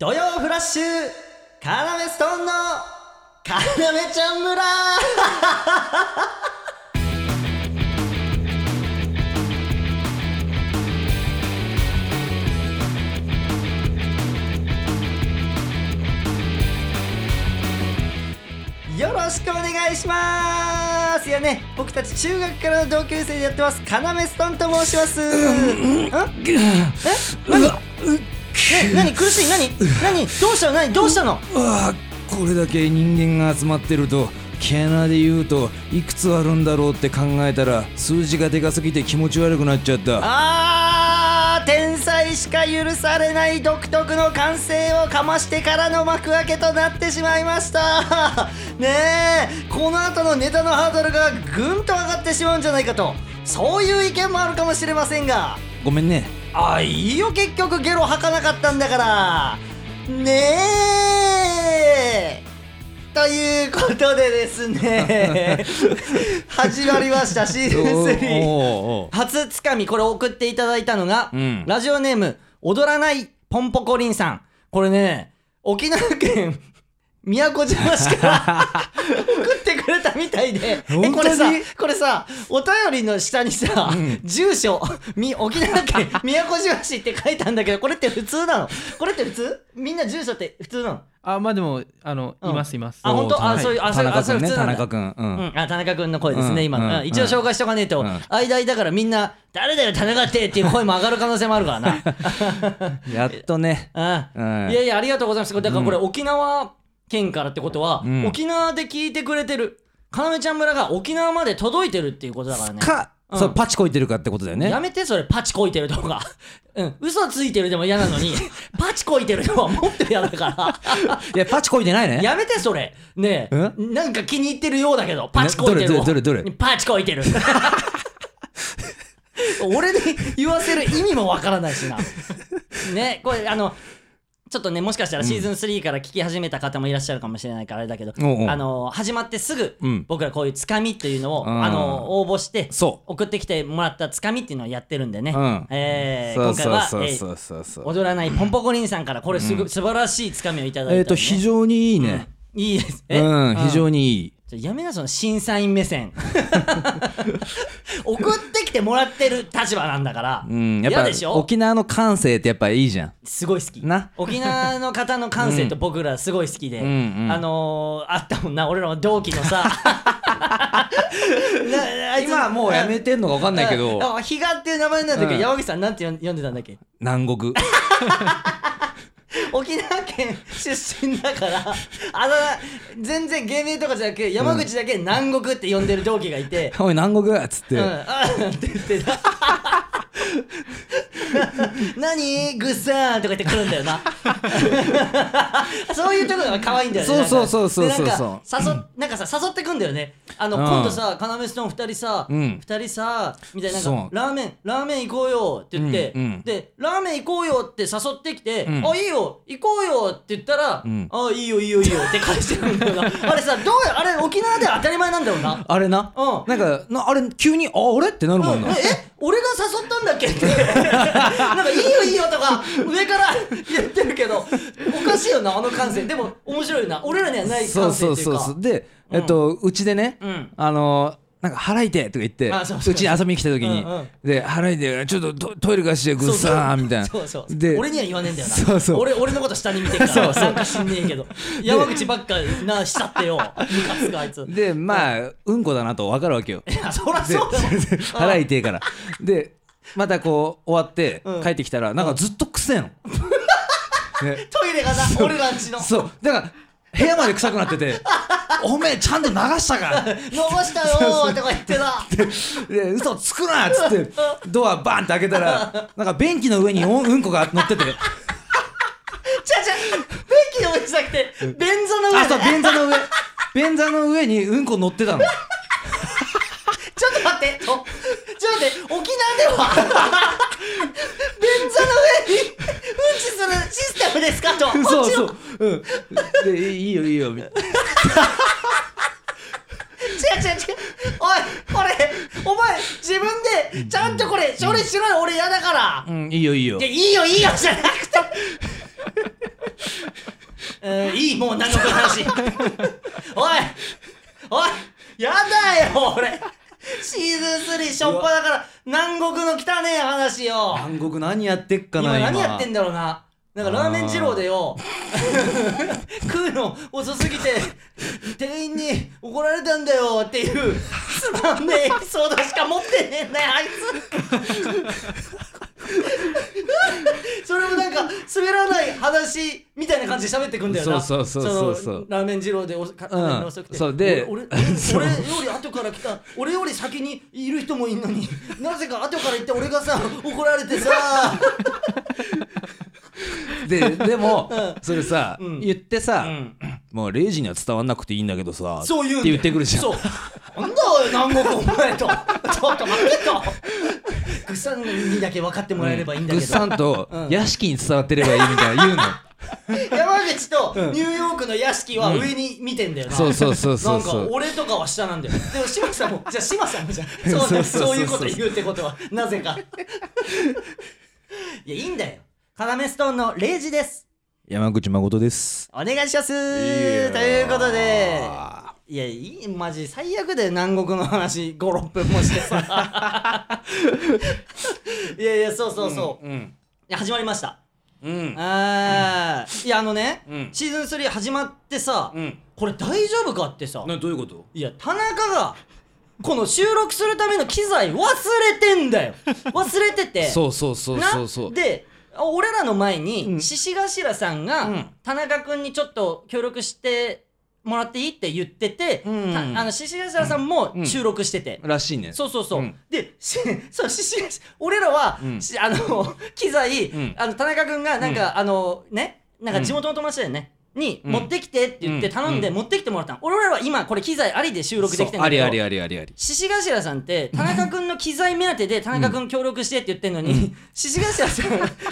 土曜フラッシュカナメストーンのカナメちゃん村。よろしくお願いします。いやね僕たち中学からの同級生でやってますカナメストーンと申します。んえ何、何苦しい何何どうしたの何どうしたの？ああこれだけ人間が集まってると毛穴で言うといくつあるんだろうって考えたら数字がでかすぎて気持ち悪くなっちゃった。あー天才しか許されない独特の感性をかましてからの幕開けとなってしまいました。ねえこの後のネタのハードルがぐんと上がってしまうんじゃないかと。そういう意見もあるかもしれませんが。ごめんねあいいよ結局ゲロ吐かなかったんだから。ねえ。ということでですね。始まりましたシーズン3おー。おーおー初つかみこれ送っていただいたのが、うん。ラジオネーム踊らないポンポコリンさん。これね沖縄県宮古島市から送ってくれたみたいでえこれさこれさお便りの下にさ、うん。住所み沖縄県 宮古島市って書いたんだけどこれって普通なの？これって普通？みんな住所って普通なの？あまあでもあの、うん。いますいます。あ本当？あそういうあそういうあそれ普通なんだ。田中君。あ田中君の声ですね、うん今の、うんうん。一応紹介しとかねえと、うん。間々だからみんな「誰だよ田中って」っていう声も上がる可能性もあるからな。やっとね。うん。うん。いやいやありがとうございます。だからこれ沖縄県からってことは、うん。沖縄で聞いてくれてるかなめちゃん村が沖縄まで届いてるっていうことだからね。か、うん。そうパチこいてるかってことだよね。やめてそれパチこいてるとか うん。嘘ついてるでも嫌なのに パチこいてるのはもっと嫌だから。いやパチこいてないね。やめてそれ。ねえ。なんか気に入ってるようだけどパチこいてるどれどれどれパチこいてる。俺に言わせる意味もわからないしな。ねこれあのちょっとねもしかしたらシーズン3から聞き始めた方もいらっしゃるかもしれないからあれだけど、おうおう。あの始まってすぐ、うん。僕らこういうつかみっていうのを、うん。あの応募してそ送ってきてもらったつかみっていうのをやってるんでね、うん。えーそう今回はそうそう。えーそうそうそう。踊らないポンポコリンさんからこれすぐ、素晴らしいつかみをいただいたんで、えっと非常にいいね。いいです。えうん。非常にいいちょやめなその審査員目線。送ってきてもらってる立場なんだから、うんやっぱ嫌でしょ？沖縄の感性ってやっぱいいじゃん。すごい好き。な？沖縄の方の感性と僕らすごい好きで、うんうん。あのー、あったもんな俺らの同期のさ。なあいつ今はもうやめてんのか分かんないけど。あ比嘉っていう名前なんだけ？ど、うん。山口さんなんて呼ん呼んでたんだっけ？南国 沖縄県出身だからあの全然芸名とかじゃなく山口だけ南国って呼んでる同期がいて、おい南国っつって、うん、あーって言ってた 何グッサーンとか言ってくるんだよな。そういうところが可愛いんだよねそうそうそうそうそうでなんか誘っなんかさ誘ってくんだよね。あの、うん。今度さカナメストーン2人さ、二うん。2人さみたいななんそう。かラーメンラーメン行こうよって言って、うんうん。でラーメン行こうよって誘ってきて、うん。あいいよ行こうよって言ったら、うん。あいいよいいよいいよって返してくるんだよな。あれさどうやあれ沖縄では当たり前なんだろうな。あれな、うん。なんかなあれ急にああれってなるもんな、うん。え？俺が誘ったんだっけって。なんか「いいよいいよ」とか上から言ってるけどおかしいよなあの感性。でも面白いよな。俺らにはないそうそう感性っていうか。そうそうで、えっとうちでね、うん。あのなんか払いてとか言ってうちに遊びに来た時に、うんうん。で払いてちょっとトトイレ貸してぐっさーみたいな。そうそう。で俺には言わねえんだよな。そうそう。俺俺のこと下に見てるから。なんか知んねえけど。山口ばっかなしたってよ。ムカつくあいつ。でまあうん。こだなと分かるわけよ。いやそりゃでそうだよ払いてえから。でまたこう終わってうん。帰ってきたらなんかずっとくせえの、ね、トイレがな俺らんちの。そう。だから部屋まで臭くなってて「おめえちゃんと流したか? 」逃したよーとか言ってなで嘘つくなっつって ドアバンって開けたらなんか便器の上におうんこが乗ってて。ちゃちゃ便器の上じゃなくて便座の上。あそうで便座の上。便座の上にうんこ乗ってたの。ちょっと待って、っと待って、沖縄では便座の上にうんちするシステムですか？と。そうそううんでいいよいいよみたいな違う違う違う。おい、これ、お前、自分でちゃんとこれ、処理しろよ、俺嫌だから。うんいいよいいよいや、いいよいいよじゃなくて。えーいいもう南国の話おいおいやだよ俺シーズン3しょっぱだから南国の汚ねえ話よ。南国何やってっかな今今。何やってんだろうななんかラーメン二郎でよ。食うの遅すぎて店員に怒られたんだよっていうつまんねえエピソードしか持ってねえんだよあいつ。それもなんか滑らない話みたいな感じで喋ってくんだよな。そうそうそうそうそう。のラーメン二郎でおかうん。遅くてそうで俺俺 俺より後から来た俺より先にいる人もいんのになぜか後から行って俺がさ怒られてさででも、うん。それさ、うん。言ってさ、うん。もう0時には伝わんなくていいんだけどさそう言うんだよって言ってくるじゃん。そう。なんだよ南国お前と。ちょっと待ってと。グッサンにだけ分かってもらえればいいんだグッけど、サンとうん。屋敷に伝わってればいいみたいな言うの。山口とニューヨークの屋敷は上に見てんだよな、そうそうそうそなかうんそう。俺とかは下なんだよ。でも島さんもじゃあ島さんもじゃそう。そういうこと言うってことはなぜか。いやいいんだよカナメストーンの0時です山口誠ですお願いしますということでいやいいマジ最悪だよ南国の話56分もしてさいやいやそうそうそう、いうん始まりましたうんあーいやあのね、うんシーズン3始まってさ、うんこれ大丈夫かってさなどういうこといや田中がこの収録するための機材忘れてんだよ忘れててそうそうそうそうそうで俺らの前にうん。獅子頭さんが、うん。田中君にちょっと協力してもらっていいって言ってて、うん。たあの獅子頭さんもうん。収録してて、らしいね。そうそうそう、うん。でし そう獅子頭俺らは、あの 機材、うん。あの田中君がなんか、あのねなんか地元の友達だよね、にうん。持ってきてって言ってうん。頼んでうん。持ってきてもらった。の、俺らは今これ機材ありで収録できてんそうあだけどりありありありあり。獅子頭さんって田中君の機材目当てで田中君協力してって言ってんのに獅子頭さん普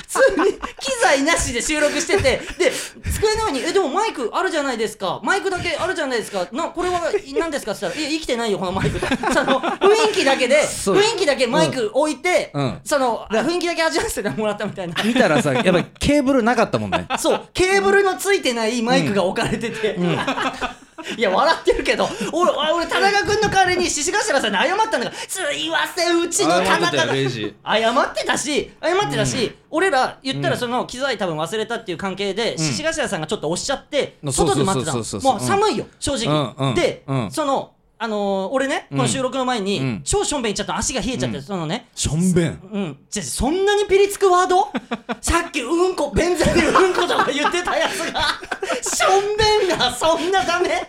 通に機材なしで収録しててで机の上に「えでもマイクあるじゃないですか。マイクだけあるじゃないですか。なこれは何ですか?」って言ったら「いや生きてないよこのマイク」その雰囲気だけで雰囲気だけマイク置いて、うん。その雰囲気だけ味わわせてもらったみたいな。見たらさやっぱりケーブルなかったもんね。そう。ケーブルのついてないマイクが置かれてて、いや笑ってるけど俺俺田中君の代わりに獅子頭さんに謝ったんだから「すいませんうちの田中が」0時謝ってたし謝ってたし、俺ら言ったらその機材多分忘れたっていう関係で獅子頭さんがちょっと押しちゃってうん外で待ってたもう寒いよ正直、で、うんそのあのー俺ねこの収録の前に、うん。超しょんべん行っちゃったの足が冷えちゃって、そのね。しょんべん。うん、じゃそんなにピリつくワード？さっきうんこ便座でうんことか言ってたやつが。しょんべんがそんなダメ。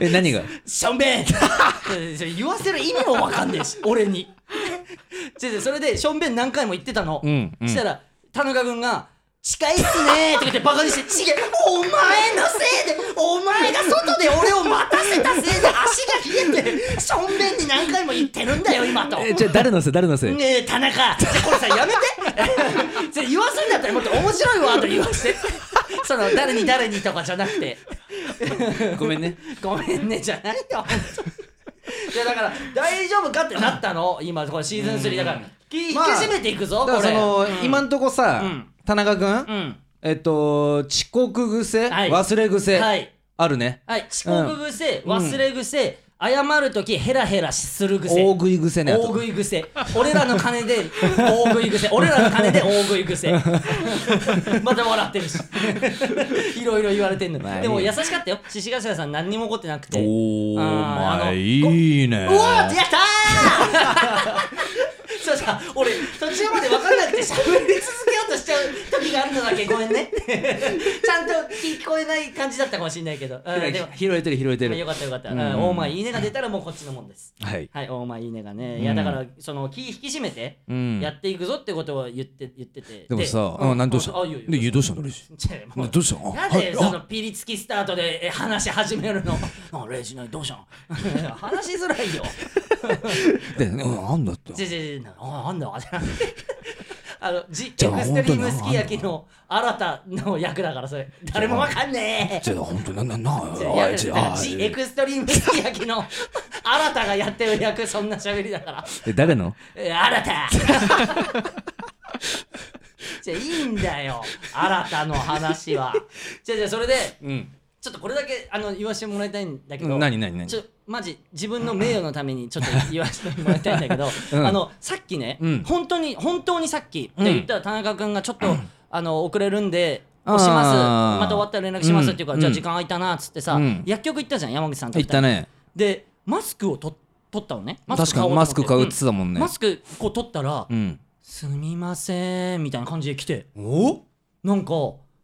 え何が？しょんべん。言わせる意味もわかんねえし 俺に。違う違うそれでしょんべん何回も言ってたの、うんうん。したら田中君が「近いっすね」って言ってバカにして「ちげお前のせいでお前が外で俺を待たせたせいで足が冷えてしょんべんに何回も言ってるんだよ今と」えじゃあ誰のせい誰のせい？ねえ田中。じゃあこれさやめて。それ言わすんだったらもっと面白いワード言わせて。その誰に誰にとかじゃなくて。ごめんね。ごめんねじゃないよ。いやだから大丈夫かってなったの。今これシーズン3だからき引きまあ締めていくぞこれだからその、うん。今んとこさ、うん田中君、うん。えっと遅刻癖、はい。忘れ癖、はい。あるね。はい。遅刻癖、うん。忘れ癖謝るときヘラヘラする癖。大食い癖ねあ大と食い癖。俺らの金で大食い癖。俺らの金で大食い癖。また笑ってるし。いろいろ言われてんの、まあいいでも優しかったよ。獅子頭さん何にも怒ってなくて。おーあーあのまあいいね。うわーやったーそうさ俺途中まで分からなくて喋り続けようとしちゃう時があるのだけ。ごめんね。ちゃんと聞こえない感じだったかもしれないけど、うん、でも拾えてる拾えてる。よかったよかった、うん。うん、オーマイいいねが出たらもうこっちのもんです。はい。はいオーマイいいねがね、うん。いやだからその気引き締めてうん。やっていくぞってことを言って言ってて。でもさうん。あ何どうしたあどうしたの？レジどうしたの？なんではい。そのピリつきスタートでえ話し始めるの？あレイジ何どうしたの？話しづらいよでうんなんだって。じゃじゃ じゃああんだあのジエクストリームすき焼きの新たの役だからそれ。誰もわかんねえ。じゃあ本当なななじゃあやおいじゃあジエクストリームすき焼きの新たがやってる役そんな喋りだから。え誰の？え新た。じゃあいいんだよ。新たの話は。じゃあじゃあそれでうんちょっとこれだけあの言わせてもらいたいんだけど、何何何？ちょマジ自分の名誉のためにちょっと言わせてもらいたいんだけど、うん。あのさっきね、うん。本当に本当にさっきってうん言ったら田中君がちょっと、あの遅れるんで押します。また終わったら連絡しますっていうから、うん。じゃあ時間空いたなっつってさ、うん。薬局行ったじゃん山口さんと二人。言ったね。でマスクをと取ったのね。確かにマスク買うって。言ってたもんね。うん。マスクこう取ったら、うん。すみませんみたいな感じで来て。お？なんか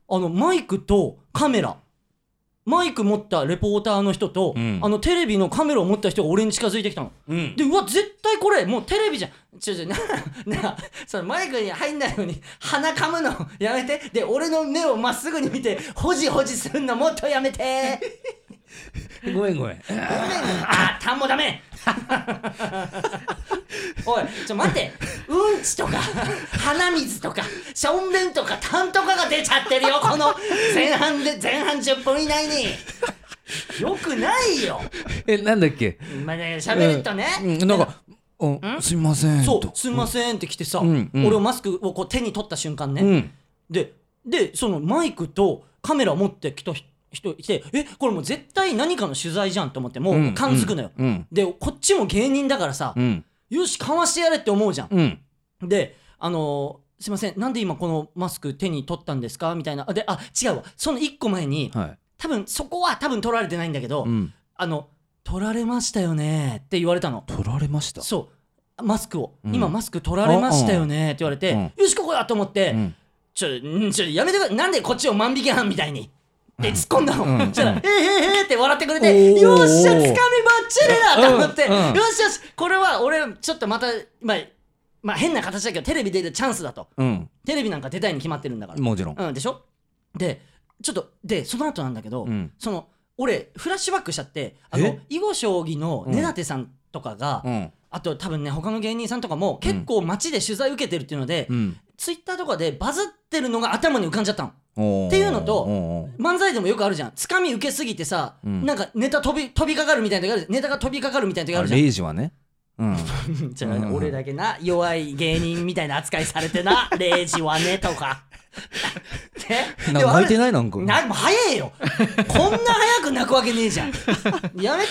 あのマイクとカメラマイク持ったレポーターの人と、うん。あのテレビのカメラを持った人が俺に近づいてきたの。うん。でうわ絶対これもうテレビじゃん。ちょちょななそのマイクに入んないように鼻かむのやめて。で俺の目をまっすぐに見てほじほじすんのもっとやめて ごめんごめん。ごめん。あたんもダメ。おいちょ待って。うんちとか鼻水とかしょんべんとか痰とかが出ちゃってるよこの前半で前半10分以内に。よくないよ。えなんだっけ？まあね喋るとね、うん。なんかおすみませんと。そうすんませんって来てさ、うんうん。俺をマスクをこう手に取った瞬間ね、うん。ででそのマイクとカメラを持ってきた人人いてえこれもう絶対何かの取材じゃんと思ってもう感づくのよ、うん。でこっちも芸人だからさ、うん。よしかわしてやれって思うじゃん、うん。であのーすいませんなんで今このマスク手に取ったんですか？みたいな。あであ違うわ。その1個前にはい。多分そこは多分取られてないんだけど、うん。あの取られましたよねって言われたの。取られました？そう。マスクを、うん。今マスク取られましたよねって言われて、うんよしここだと思って、うん。ちょんちょやめてくれなんでこっちを万引き犯みたいにって突っ込んだの、うしたら「うん。へーへーへーって笑ってくれおてー。よっしゃつかみばっちりだと思って、うん。うん。よしよしこれは俺ちょっとまたまあまあ変な形だけどテレビ出るチャンスだと。うん。テレビなんか出たいに決まってるんだから、もちろん。うん、でしょ？でちょっとでその後なんだけど、うん。その俺フラッシュバックしちゃってあのえ？囲碁将棋の根立さんとかが、うん。あと多分ね他の芸人さんとかも結構街で取材受けてるっていうので、うんツイッターとかでバズってるのが頭に浮かんじゃったの。っていうのと漫才でもよくあるじゃん。つかみ受けすぎてさ、うん。なんかネタ飛び飛びかかるみたいな時あるネタが飛びかかるみたいな時ああるじゃん。レイジはね。うん。じゃあうん俺だけな弱い芸人みたいな扱いされてな レイジはねとか。でなんか泣いてない？なんか。な早えよ。こんな早く泣くわけねえじゃん。やめて。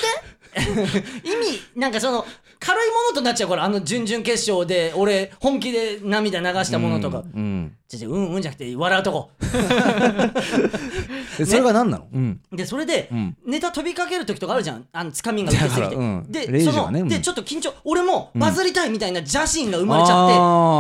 意味なんかその軽いものとなっちゃうからあの準々決勝で俺本気で涙流したものとか、うんうん。うんうんじゃなくて笑うとこ。えそれが何なの？うん。でそれで、うん。ネタ飛びかける時とかあるじゃん。あのつかみが受けすぎて、うん。でその、でちょっと緊張俺もバズりたいみたいな邪心が生まれちゃって、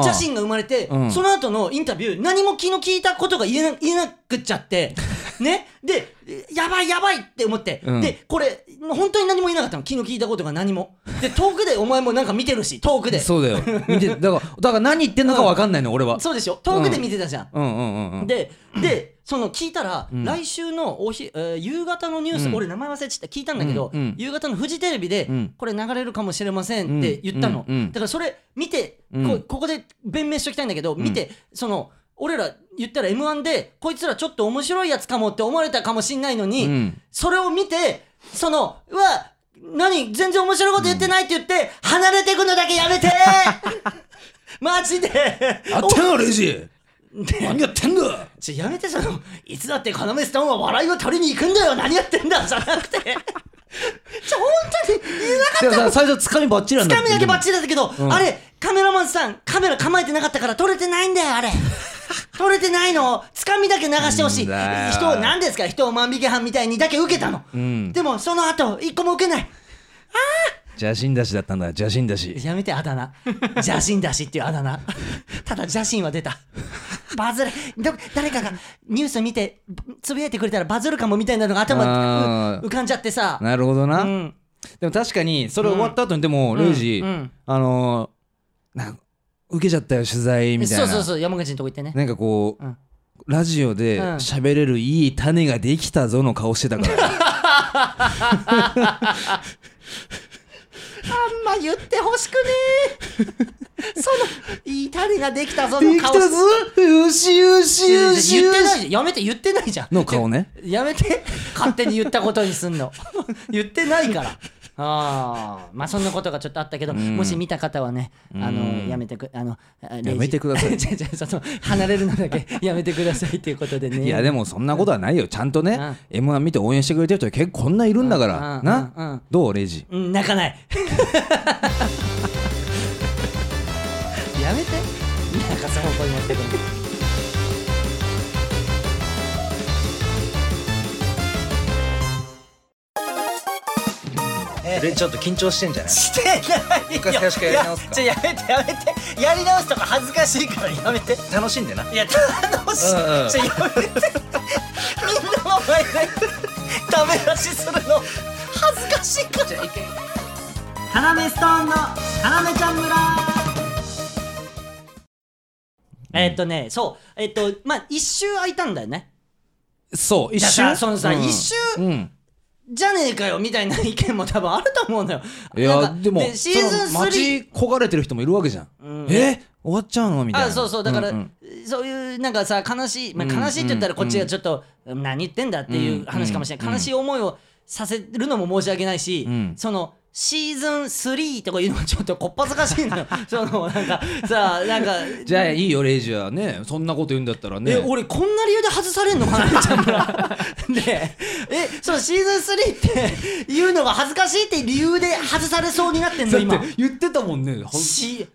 邪心が生まれて、うん。その後のインタビュー何も気の利いたことが言えな言えなくっちゃって。ね。でやばいやばいって思って、うん。でこれ本当に何も言えなかったの。気の利いたことが何も。で遠くでお前もなんか見てるし遠くで。そうだよ。見てだからだから何言ってんのか分かんないの俺は。そうでしょ。遠くで見てたじゃん、うん。うんうんうんで、で、その聞いたら、うん。来週のおひ、えー夕方のニュース、うん。俺名前忘れちゃった。聞いたんだけど、うん。うん。夕方のフジテレビで、うん。これ流れるかもしれませんって言ったの、うん。うん。うんだからそれ見て、うん。こここで弁明しときたいんだけど、見てその俺ら言ったら m 1でこいつらちょっと面白いやつかもって思われたかもしんないのに、うん。それを見てそのうわ何全然面白いこと言ってないって言って、離れてくのだけやめて。マジで。あってんのレイジ。で何やってんだ。ちょやめてそのいつだって要ストーンは笑いを取りに行くんだよ。何やってんだ。じゃなくて。ちょ本当に言えなかでもさ最初つかみばっちりなんだ。つかみだけバッチリだったけど、うん。あれカメラマンさんカメラ構えてなかったから撮れてないんだよあれ撮れてないのつかみだけ流してほしい。人を何ですか？人を万引き犯みたいにだけ受けたの、うん。でもその後一個も受けない。邪神だしだったんだ。邪神だし。やめてあだ名。邪神だしっていうあだ名。ただ邪神は出た。バズる。ど誰かがニュース見てつぶやいてくれたらバズるかもみたいなのが頭浮かんじゃってさ。なるほどな、うん。でも確かにそれ終わった後にでも、レイジ、うん。うん。あのーな受けちゃったよ取材みたいな。そうそうそう山口のとこ行ってね。なんかこう、うん。ラジオでうん。喋れるいい種ができたぞの顔してたから、あんま言ってほしくねえ。そのいい種ができたぞの顔。できたぞ。よしよしよし。言ってないじゃん。やめて言ってないじゃん。の顔ね。やめて。勝手に言ったことにすんの。言ってないからああまあそんなことがちょっとあったけど、ん。もし見た方はねあの、うんやめてくあのあやめてください。離れるのだけ やめてくださいっていうことでね。いやでもそんなことはないよ。ちゃんとねうん。m 1見て応援してくれてる人結構こんないるんだから。うん。な？どう？レイジ。うん泣かない。やめて。なんかその子に持ってくるちょっと緊張してんじゃない？してないよ。一回最初からやり直すか。いやめてやめて。やり直すとか恥ずかしいからやめて。楽しんでな。いや楽しい、うんうん。ちょやめてみんなの前でダメ出しするの恥ずかしいから。花芽ストーンの花芽ちゃん村えっとねそうえっとまあ一周空いたんだよねそう一じゃあ瞬さそのさ、一周うんじゃねえかよみたいな意見も多分あると思うのよ。いやでもシーズンその待ち焦がれてる人もいるわけじゃん。うん。え？終わっちゃうの？みたいな。あそうそう。だから、んん。そういうなんかさ悲しい、まあ、うん悲しいって言ったらこっちがちょっと、何言ってんだっていう話かもしれない、うん。悲しい思いをさせるのも申し訳ないし、うん。そのシーズン3とかいうのもちょっとこっぱずかしいのよ。そのなんかさなんかじゃあいいよレイジはねそんなこと言うんだったらね。え俺こんな理由で外されんのかな ちゃんらでえそうシーズン3っていうのが恥ずかしいって理由で外されそうになってんの今。言ってたもんね。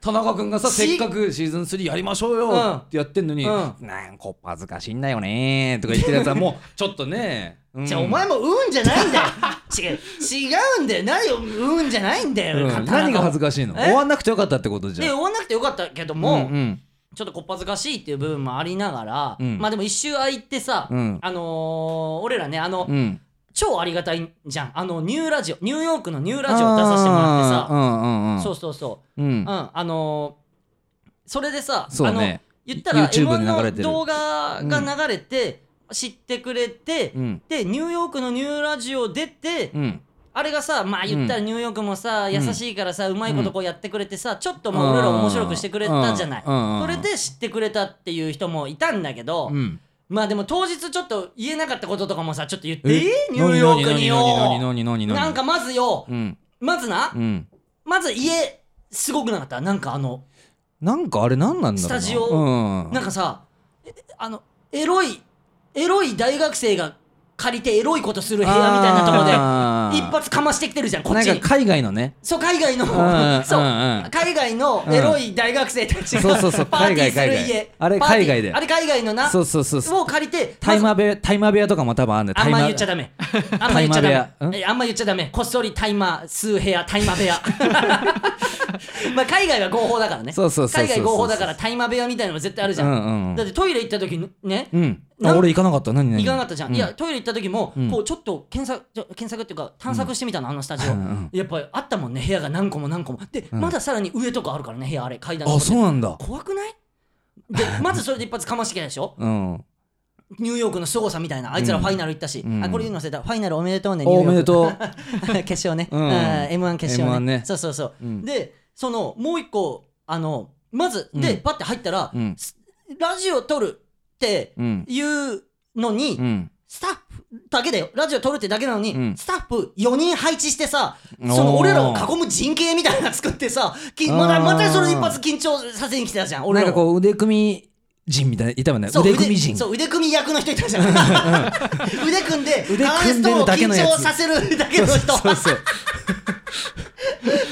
田中君がさしせっかくシーズン3やりましょううんよってやってんのに、うん。なんかこっぱずかしいんだよねとか言ってるやつはもうちょっとね、うん。じゃあお前もうんじゃないんだよ。違う。違うんだよ。何よ。うんじゃないんだよ、うん。何が恥ずかしいの？え？終わんなくてよかったってことじゃん。で終わんなくてよかったけどうんも、うん。ちょっとこっぱずかしいっていう部分もありながら、うん。まあでも一周空いてさ、うん。あのー俺らねあの、うん。超ありがたいじゃん。あのニューラジオニューヨークのニューラジオ出させてもらってさ、うんうんうんそうそうそう。うん。うん、あのーそれでさ、ね。あの言ったら YouTube M1 に流れてる。の動画が流れて、知ってくれて、うん。でニューヨークのニューラジオ出て、うん。あれがさまあ言ったらニューヨークもさ、優しいからさうまいことこうやってくれてさちょっともう俺ら面白くしてくれたじゃない、うん。うん。それで知ってくれたっていう人もいたんだけど、うん。まあでも当日ちょっと言えなかったこととかもさちょっと言っていいえ？ニューヨークによなんかまずようんまずな、うんまず家すごくなかったなんかあのなんかあれ何？なんだろうなスタジオうんなんかさえあのエロいエロい大学生が借りてエロいことする部屋みたいなところで一発かましてきてるじゃんこっちに。なんか海外のね。そう海外の。んそう。海外のエロい大学生たちがそうそうそうパーティーする海外海家外。あれ海外で。あれ海外のなそうそうそうそう。を借りてタイマ部屋タイマー部屋とかも多分あんねあんま言っちゃだダメ。あんま言っちゃダメ。えあんま言っちゃダメ。こっそりタイマー数部屋タイマー部屋。まあ海外は合法だからね。そうそうそうそう海外合法だからタイマー部屋みたいなの絶対あるじゃん、だってトイレ行った時にね、あ俺行かなかった。何何？行かなかったじゃん、ういやトイレ行った時も、うん。こうちょっと検索検索っていうか探索してみたの、あの スタジオ、うんうんやっぱりあったもんね部屋が何個も何個も。で、うん。まださらに上とかあるからね部屋あれ階段あそうなんだ。怖くない？で まずそれで一発かましてきたでしょ？うん。ニューヨークの凄さみたいな。あいつらファイナル行ったし、うん。あこれ言うの忘れた。ファイナルおめでとうねおおめでとう。う 決勝ね、ううんん、M1 決勝 M1 ねね。そうそうそう、うん。でそのもう一個あのまずで、うん。パッて入ったら、うん。ラジオ撮るってうんいうのに、うん。スタッフだけだよ。ラジオ撮るってだけなのに、うん。スタッフ4人配置してさその俺らを囲む陣形みたいなの作ってさきまだまたそれ一発緊張させに来てたじゃん俺らを。なんかこう腕組み陣みたいないたもんね腕組み陣そう腕組み役の人いたじゃん。腕組ん。で 腕組んでるだけのやつ。緊張させるだけの人。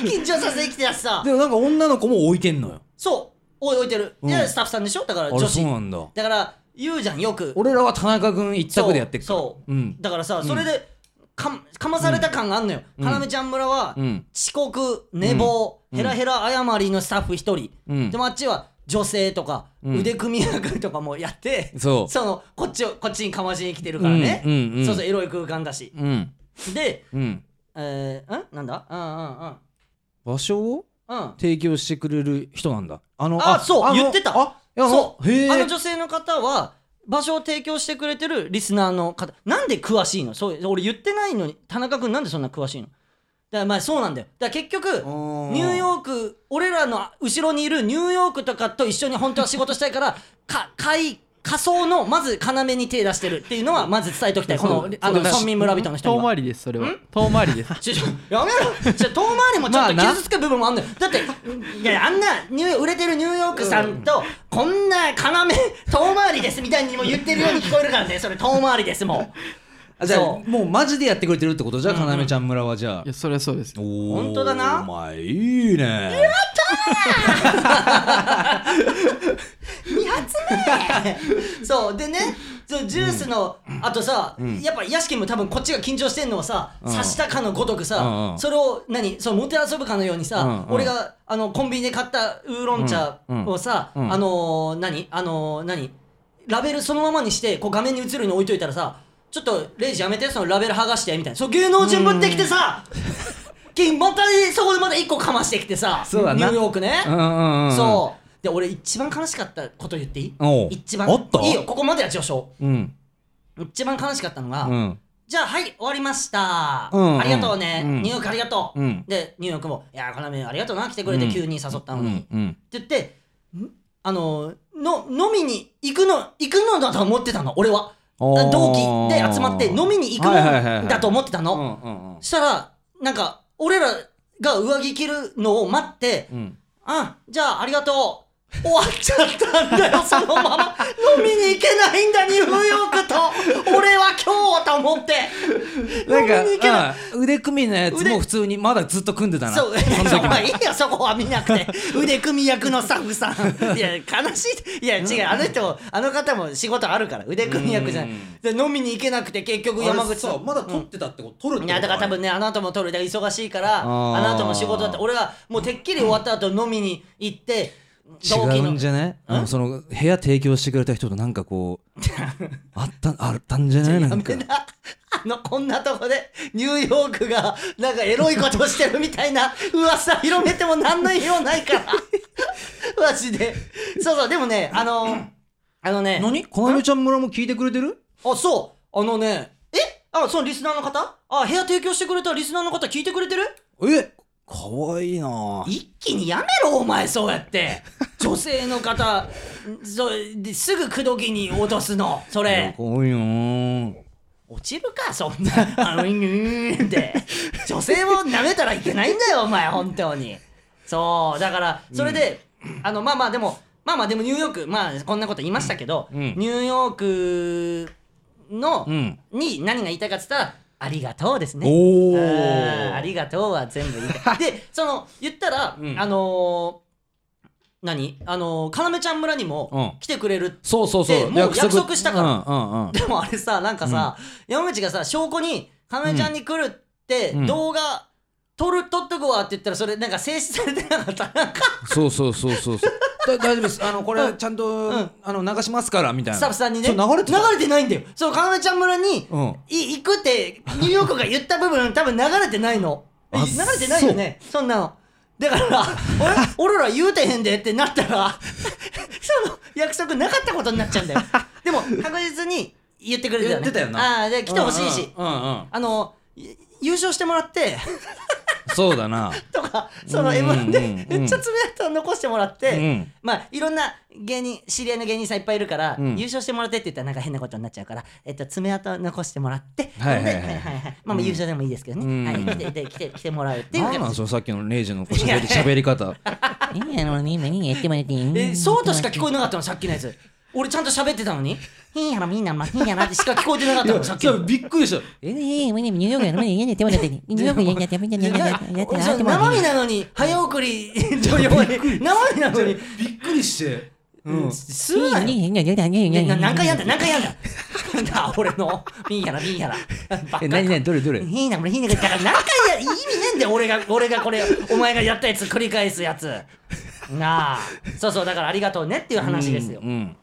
緊張させに来てたしさ。でもなんか女の子も置いてんのよ。そう置い置いてる、うん。スタッフさんでしょ？だから女子。だ。だから言うじゃんよく。俺らは田中君一択でやってっから。そう。そううん。だからさそれでかかまされた感があんのよ、うん。花芽ちゃん村は、うん遅刻寝坊、うん。ヘラヘラ謝りのスタッフ一人、うん。でもあっちは女性とか、うん。腕組み役とかもやってそう。そのこっちをこっちにかましに来てるからね、うんそうそうエロい空間だし。うん。でうん。えー、ん？なんだ？うんうん場所を？うんうん提供してくれる人なんだ。あのあそうの言ってた。あそう。あの女性の方は場所を提供してくれてるリスナーの方。なんで詳しいの？そう俺言ってないのに田中君なんでそんな詳しいの？だからまあそうなんだよ。だから結局ニューヨーク俺らの後ろにいるニューヨークとかと一緒に本当は仕事したいからか海仮想のまず要に手出してるっていうのはまず伝えときたい。このあの村民村人の人には。遠回りですそれは。遠回りです。ちょちょやめろちょ遠回りもちょっとまあな。傷つく部分もあんのよ。だっていやあんなニュー売れてるニューヨークさんとこんな要遠回りですみたいにも言ってるように聞こえるからね。それ遠回りですもんあじゃあそもうマジでやってくれてるってことじゃあ要ちゃん村はじゃあ。いやそれはそうです。おー。本当だな。お前いいね。2発目。そうでねそうジュースの、あとさ、やっぱ屋敷も多分こっちが緊張してんのをさ、うん。刺したかのごとくさ、うんうん。それを何そうもてあそぶかのようにさ、うんうん。俺があのコンビニで買ったウーロン茶をさ、うんうん。あのー、何あのー、何ラベルそのままにしてこう画面に映るように置いといたらさちょっとレイジやめてそのラベル剥がしてみたいな。そう芸能人ぶってきてさ、金またそこでまた1個かましてきてさそうだな。ニューヨークね、うんうんうんそう。で俺一番悲しかったこと言っていい？おう。一番。おっと？いいよ。ここまでは序章うん。一番悲しかったのが、うん。じゃあはい終わりました、うんうん。ありがとうね、うん。ニューヨークありがとう、うん。でニューヨークも「いやこの目ありがとうな。来てくれてうん。急に誘ったのに」って言ってん？あのの飲みに行くの行くのだと思ってたの俺は同期で集まって飲みに行くはいはいはいはい。のだと思ってたの、したらなんか俺らが上着着るのを待ってうん。あじゃあありがとう終わっちゃったんだよそのまま。飲みに行けないんだニューヨークと。俺は今日と思って。なんかうん腕組みのやつ腕も普通にまだずっと組んでたな。そう、そまあいいよ、そこは見なくて。腕組み役のスタッフさん。いや、悲しい。いや、違う、あの人、あの方も仕事あるから、腕組み役じゃない。うん。で、飲みに行けなくて、結局山口さん。まだ撮ってたってこと？いやだから多分ねあの後も撮るで忙しいからあー。の後も仕事だって俺はもうてっきり終わった後飲みに行って違うんじゃね？あの。その部屋提供してくれた人となんかこう あったあったんじゃないな。んか。あのこんなとこでニューヨークがなんかエロいことをしてるみたいな 噂広めても何の意味もないから。マジで。そうそうでもねあのあのね。何？こなめちゃん村も聞いてくれてる？あそう。あのね。え？あそのリスナーの方？あ部屋提供してくれたリスナーの方聞いてくれてる？え？かわいいな。一気にやめろお前そうやって。女性の方んそすぐ口説きに脅すのそれ。かわいいな落ちるかそんな。あのうーんって。女性を舐めたらいけないんだよお前本当に。そうだからそれで、あのまあまあでもまあまあでもニューヨークまあこんなこと言いましたけど、うん。ニューヨークの、うん。に何が言いたいかっつったらありがとうですね。ありがとうは全部言いたい。でその言ったら、うん。あのー何？あのー、要ちゃん村にもうん。来てくれるそうそうそう。でもう約束したから。うんうんうん。でもあれさなんかさ、山口がさ証拠に「かなめちゃんに来る」ってうん。動画撮る撮っとくわって言ったらそれなんか静止されてなかった？なんか。そうそうそうそうそう。だ大丈夫です。あのこうん。れちゃんと、ん。あの流しますからみたいな。スタッフさんにね。そう流れてた。流れてないんだよ。そうかなめちゃん村に、うん。い行くってニューヨークが言った部分多分流れてないの。あ流れてないよね。そんなの。だから俺俺ら言うてへんでってなったら その約束なかったことになっちゃうんだよ。でも確実に言ってくれてたよね。言ってたよな。ああで来てほしいし、うんうんうんあのい優勝してもらってそうだな。とかそのうん m 1でうんめっちゃ爪痕残してもらって、うん。まあいろんな芸人知り合いの芸人さんいっぱいいるから、うん。優勝してもらってって言ったらなんか変なことになっちゃうから、えっと、爪痕残してもらってはいはいはい。ほんではいはいはい。まあまあ優勝でもいいですけどね、うん。はい来てで来て来てもらうっていうなんなん形そのさっきのレイジのこうしゃべり喋り方。いやあのね、何やってもらっていい？えそうとしか聞こえなかったのさっきのやつ俺ちゃんと喋ってたのに？いやらみんな、まあ、いやらってしか聞こえてなかったのさっきのびっくりしたえー、もうねニューヨークやの、ニューヨークやってニューヨークやってやってやってやってやってやって生身なのに早送り生身なのにびっくりしてうんするなよいやいやいやいやいやいやいやな何回やんだ何回やんだな俺のミーやらミーやらえ何何どれどれいいな、俺いいな、だから何回や、意味ねえんだよ、俺が、俺がこれ、お前がやったやつ繰り返すやつ。なあ。そうそう、だからありがとうねっていう話ですよ。うん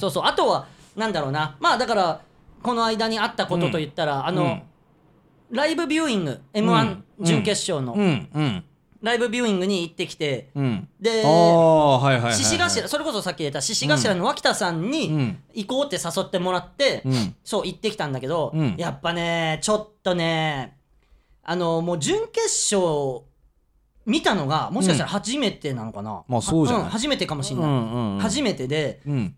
そうそう、あとは、なんだろうな。まあだから、この間にあったことと言ったら、あの、うん。ライブビューイング、M1 準決勝の、ライブビューイングに行ってきて、うん。で獅子頭、それこそさっき言った獅子頭の脇田さんうにん。行こうって誘ってもらって、うん。そう行ってきたんだけど、うん。やっぱねちょっとねあのもう準決勝見たのがもしかしたら初めてなのかな、まあそう初めてかもしれない、うんうんうん。初めてでうん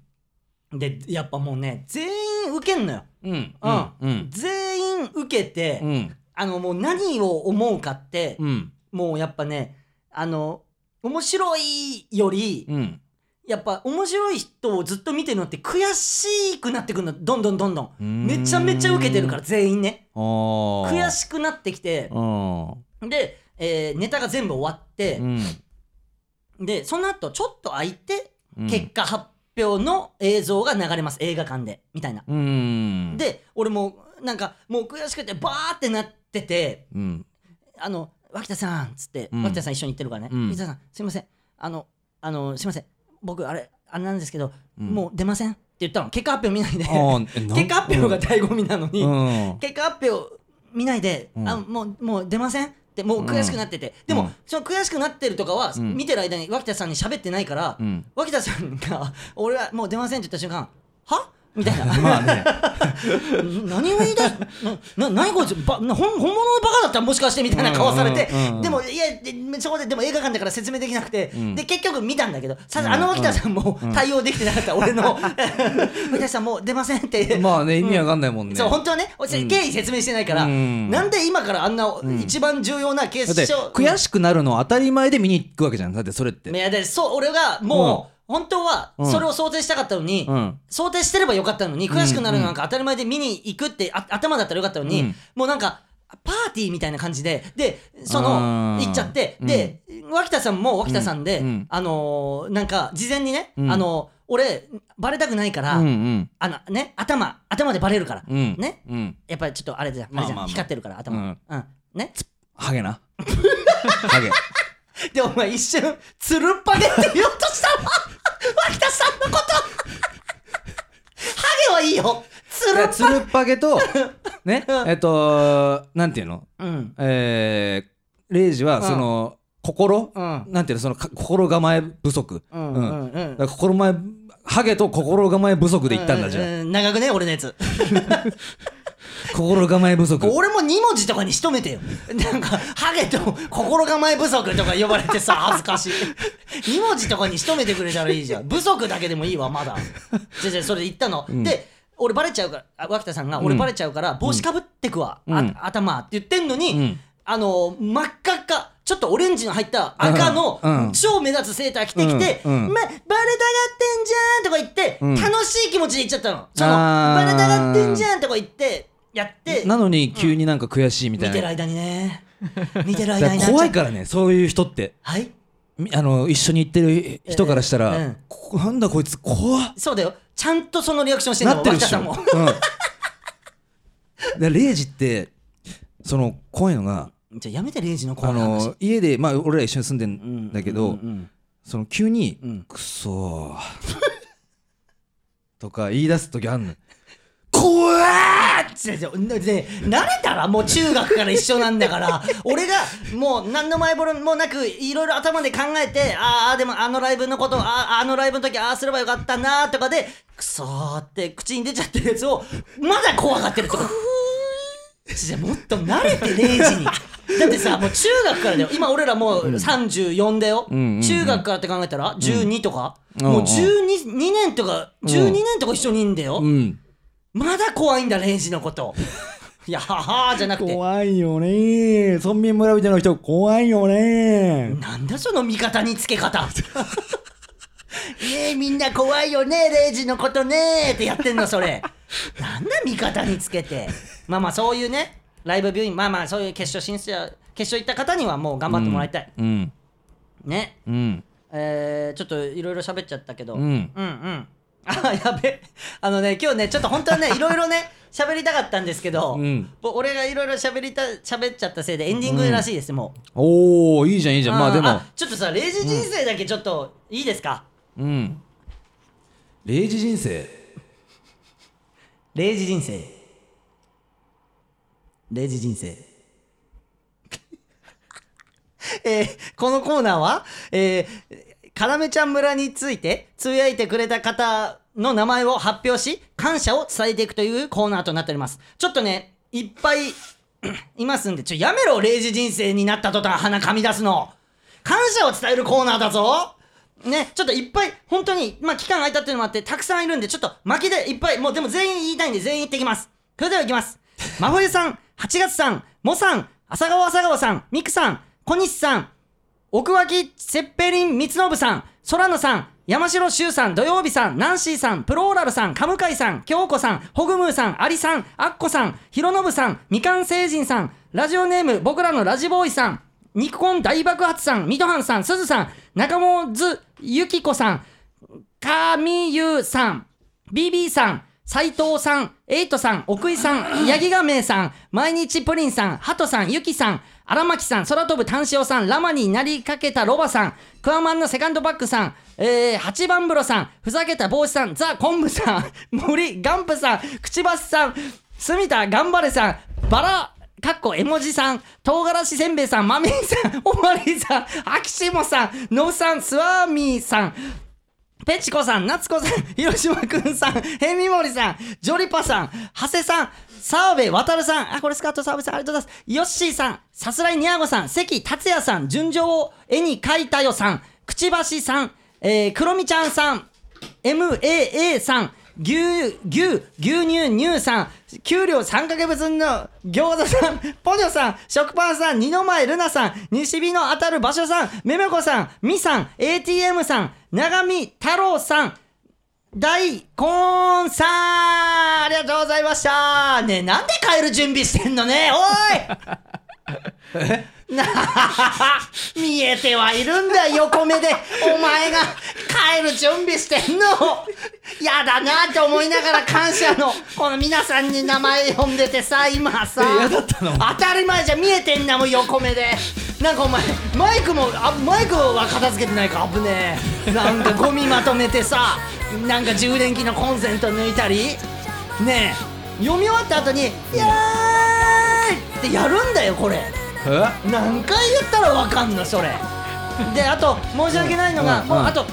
でやっぱもうね全員受けんのよ、うんうん。うん全員受けて、うん。あのもう何を思うかって、うん。もうやっぱねあの面白いより、うん。やっぱ面白い人をずっと見てるのって悔しくなってくるの。どんどんどんどん。ん。めちゃめちゃ受けてるから全員ね。悔悔しくなってきて。うん。で、えーネタが全部終わってう、ん。でその後ちょっと空いてうん。結果発表の映像が流れます。映画館でみたいな。うん。で俺もなんかもう悔しくてバーってなっててうん。あの脇田さんっつって、うん。脇田さん一緒に行ってるからね、うん。脇田さんすいません。あのあのすいません。僕あれあれなんですけど、うん。もう出ませんって言ったの。結果発表見ないで。結果発表が醍醐味なのに、うん。結果発表見ないで、うん。あもうもう出ません？ってもう悔しくなってて、でも、うん。その悔しくなってるとかは、うん。見てる間に脇田さんに喋ってないから、うん。脇田さんが「俺はもう出ません」って言った瞬間「は？みたいな。まあね。何を言い出しなな何こいつばな本本物のバカだったらもしかしてみたいな顔されて、でもいやでそこででも映画館だから説明できなくて、ん。で結局見たんだけどさうん。あの脇田さんも対応できてなかった、俺の。脇田さんもう出ませんって。まあね意味わかんないもんね。そう本当はね経緯説明してないから、うん。なんで今からあんな一番重要な決だって勝、悔しくなるの当たり前で見に行くわけじゃん。だってそれって。いやでそう俺がもう、本当はうん。それを想定したかったのに、うん。想定してればよかったのに悔しくなるのなんか当たり前で見に行くってあ頭だったらよかったのに、うん。もうなんかパーティーみたいな感じででそあのー行っちゃって、で脇田さんも脇田さんで、あのーなんか事前にね、うん。あのー俺バレたくないから、うんうん。あのね頭頭でバレるから、うん。ね。うん。やっぱりちょっとあれじゃん、あれじゃんまあまあまあ。光ってるから頭、うん。うん。ね。ハゲな。ハゲ。でお前一瞬つるっぱげって言おうとしたわ脇田さんのこと。ハゲはいいよ。つるっぱつるっぱげとねえっとなんていうの？うん。えー、レイジはその心？うん。なんていうの？そのか心構え不足。うんうんうん。心構えハゲと心構え不足で言ったんだじゃんうう長くね俺のやつ 心構え不足。俺も2文字とかにしとめてよ。なんかハゲと心構え不足とか呼ばれてさ 恥ずかしい。2文字とかにしとめてくれたらいいじゃん。不足だけでもいいわまだ。じゃじゃそれで言ったの、で俺バレちゃうからあ脇田さんが俺バレちゃうから帽子かぶってくわ、うん。あ頭って言ってんのに、うん。あの真っ赤っかちょっとオレンジの入った赤のうん。うん。超目立つセーター着てきて「うん。うんま、バレたがってんじゃん」とか言って、うん。楽しい気持ちで言っちゃったの。そのバレたがってんじゃんとか言ってやって。なのに急になんか悔しいみたいな、見てる間にね。見てるだ間に。なっちゃうから怖いからねそういう人って。はい。みあの一緒に行ってる人からしたら、うんうんこなんだこいつ怖っ。そうだよ。ちゃんとそのリアクションしてんってる脇田さんも。うん、でレイジってその怖いのがじゃあやめてレイジのあ怖い話。の家でまあ俺ら一緒に住んでんだけど、うんうんその急にうん「くそー」とか言い出す時あんの怖ー違う違う。で慣れたらもう中学から一緒なんだから 俺がもう何の前触れもなくいろいろ頭で考えてああでもあのライブのことああのライブの時ああすればよかったなとかでクソーって口に出ちゃってるやつをまだ怖がってるとか。じゃもっと慣れて0時に。だってさもう中学からだよ。今俺らもう34だよ、んうんうん。中学からって考えたら？12とか、うんもう12 2年とか12年とか一緒にいんだよ、うんまだ怖いんだレイジのこと。いやははじゃなくて。怖いよね。村民村人の人怖いよね。なんだその味方につけ方。ね えみんな怖いよねレイジのことね。ってやってんのそれ。なんだ味方につけて。まあまあそういうねライブビューイングまあまあそういう決勝進出や決勝行った方にはもう頑張ってもらいたい、うん。ね。うん。えー、ちょっといろいろ喋っちゃったけど、うん。うんうんあやべ。あのね今日ねちょっと本当はね いろいろね喋りたかったんですけど、うん。ぼ俺がいろいろ喋りた喋っちゃったせいでエンディングらしいです、もう。おおいいじゃんいいじゃん。まあでも。ちょっとさ0時人生だけちょっといいですか、うん。0時人生？0時人生。0時人生。えーこのコーナーは、えー、からめちゃん村についてつぶやいてくれた方の名前を発表し感謝を伝えていくというコーナーとなっておりますちょっとねいっぱい いますんでちょやめろ0時人生になった途端鼻かみ出すの感謝を伝えるコーナーだぞね、ちょっといっぱい、本当に、まあ、期間空いたっていうのもあって、たくさんいるんで、ちょっと巻きでいっぱい、もうでも全員言いたいんで、全員言ってきます。それでは行きます。真冬さん、8月さん、モさん、朝川朝川さん、ミクさん、小西さん、奥脇セッペリン光信さん、空野さん、山城修さん、土曜日さん、ナンシーさん、プローラルさん、カムカイさん、京子さん、ホグムーさん、アリさん、アッコさん、ヒロノブさん、みかん星人さん、ラジオネーム、僕らのラジボーイさん、ニコン大爆発さん、ミトハンさん、すずさん、中本ゆきこさん、かみゆさん、BB さん、斉藤さん、エイトさん、奥井さん、ヤギガメイさん、毎日プリンさん、ハトさん、ユキさん、荒牧さん、空飛ぶ炭塩さん、ラマになりかけたロバさん、クワマンのセカンドバックさん、えー、八番風呂さん、ふざけた帽子さん、ザ・コンブさん、森ガンプさん、くちばしさん、住田頑張れさん、バラ、かっこ絵文字さん、唐辛子せんべいさん、マミーさん、おまりさん、アキシモさん、ノウさん、スワーミーさん、ペチコさん、夏子さん、広島くんさん、ヘミモリさん、ジョリパさん、長谷さん、澤部渡さん、あ、これスカート澤部さん、ありがとうございます。ヨッシーさん、さすらいにゃごさん、関達也さん、純情を絵に描いたよさん、くちばしさん、えー、くろみちゃんさん、MAA さん、牛、牛、牛乳乳さん、給料3ヶ月分の餃子さん、ポニョさん、食パンさん、二の前ルナさん、西日の当たる場所さん、めめこさん、みさん、ATM さん、長見太郎さん、大根さんありがとうございましたねえ、なんで帰る準備してんのね？おいなあ 見えてはいるんだよ、横目で。お前が帰る準備してんの？やだなって思いながら感謝の、この皆さんに名前呼んでてさ、今さ。当たり前じゃん見えてんだもん、横目で。なんかお前、マイクも、あマイクは片付けてないか、危ねえ。なんかゴミまとめてさ、なんか充電器のコンセント抜いたり？ねえ、読み終わった後に、いやーいってやるんだよ、これ。え？何回言ったらわかんのそれであと申し訳ないのが、うんもうあと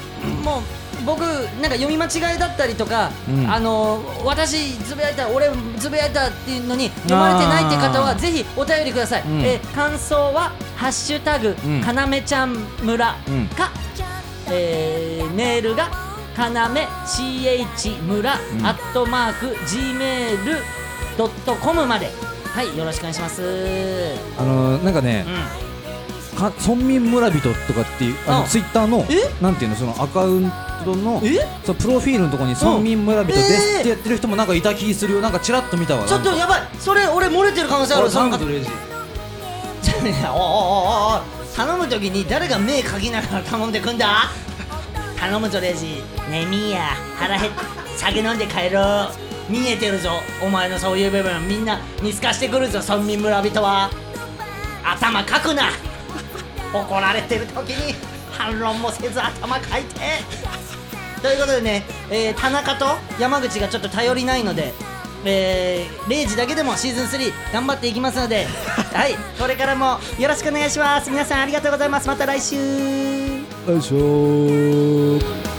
もう僕なんか読み間違いだったりとか、うん。あの私つぶやいた俺つぶやいたっていうのに読まれてないって方はあー。ぜひお便りください、うん。えー感想は「ハッシュタグうん。かなめちゃん村」うん。か、えーメールがかなめ CH 村、ん。アットマーク Gmail.com まで。はいよろしくお願いします。あのなんかね村民村人とかっていうあうんのツイッターのえ？なんていうのそのアカウントのえ？そのプロフィールのところに村民村人ですってやってる人もなんかいた気するよ。なんかチラッと見たわ。ちょっとやばい。それ俺漏れてる可能性ある。俺その方おいおいおいおい頼む時に誰が目かきながら頼んでくんだ？頼むぞレジ。ねえミーヤ腹減っ酒飲んで帰ろう。見えてるぞお前のそういう部分。みんな見透かしてくるぞ村民村人は。頭かくな。怒られてる時に反論もせず頭かいてということでね、えー田中と山口がちょっと頼りないので、えー、0時だけでもシーズン3頑張っていきますので はいこれからもよろしくお願いします。皆さんありがとうございます。また来週。よいしょー